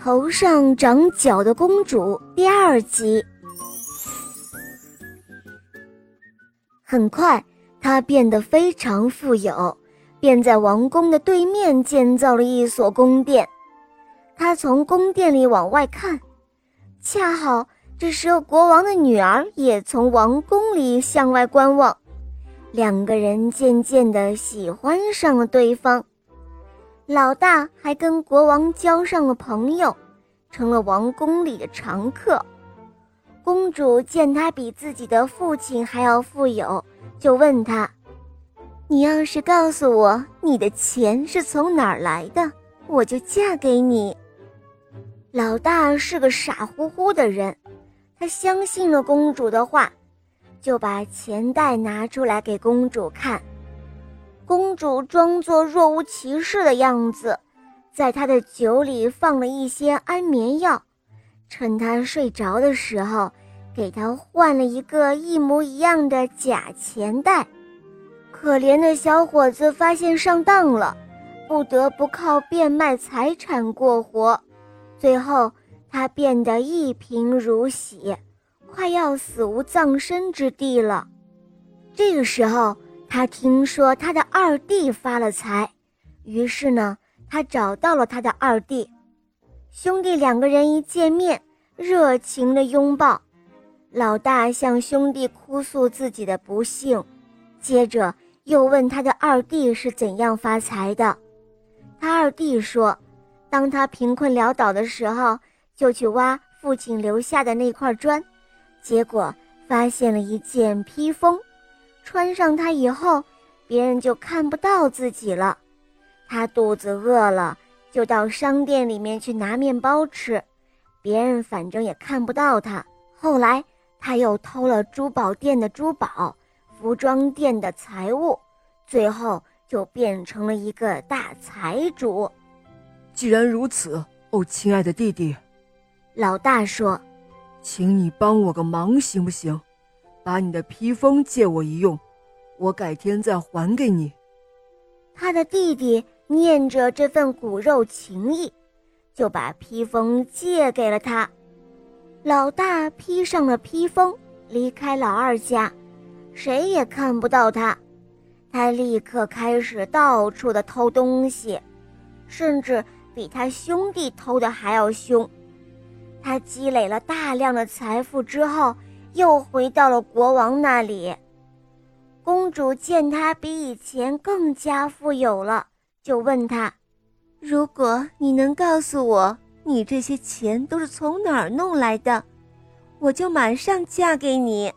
头上长角的公主第二集。很快，她变得非常富有，便在王宫的对面建造了一所宫殿。她从宫殿里往外看，恰好这时候国王的女儿也从王宫里向外观望，两个人渐渐地喜欢上了对方。老大还跟国王交上了朋友，成了王宫里的常客。公主见他比自己的父亲还要富有，就问他：“你要是告诉我你的钱是从哪儿来的，我就嫁给你。”老大是个傻乎乎的人，他相信了公主的话，就把钱袋拿出来给公主看。公主装作若无其事的样子，在他的酒里放了一些安眠药，趁他睡着的时候，给他换了一个一模一样的假钱袋。可怜的小伙子发现上当了，不得不靠变卖财产过活，最后他变得一贫如洗，快要死无葬身之地了。这个时候。他听说他的二弟发了财，于是呢，他找到了他的二弟，兄弟两个人一见面，热情的拥抱。老大向兄弟哭诉自己的不幸，接着又问他的二弟是怎样发财的。他二弟说，当他贫困潦倒的时候，就去挖父亲留下的那块砖，结果发现了一件披风。穿上它以后，别人就看不到自己了。他肚子饿了，就到商店里面去拿面包吃，别人反正也看不到他。后来他又偷了珠宝店的珠宝、服装店的财物，最后就变成了一个大财主。既然如此，哦，亲爱的弟弟，老大说：“请你帮我个忙，行不行？”把你的披风借我一用，我改天再还给你。他的弟弟念着这份骨肉情谊，就把披风借给了他。老大披上了披风，离开老二家，谁也看不到他。他立刻开始到处的偷东西，甚至比他兄弟偷的还要凶。他积累了大量的财富之后。又回到了国王那里，公主见他比以前更加富有了，就问他：“如果你能告诉我你这些钱都是从哪儿弄来的，我就马上嫁给你。”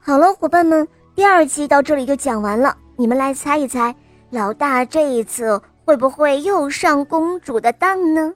好了，伙伴们，第二期到这里就讲完了，你们来猜一猜，老大这一次会不会又上公主的当呢？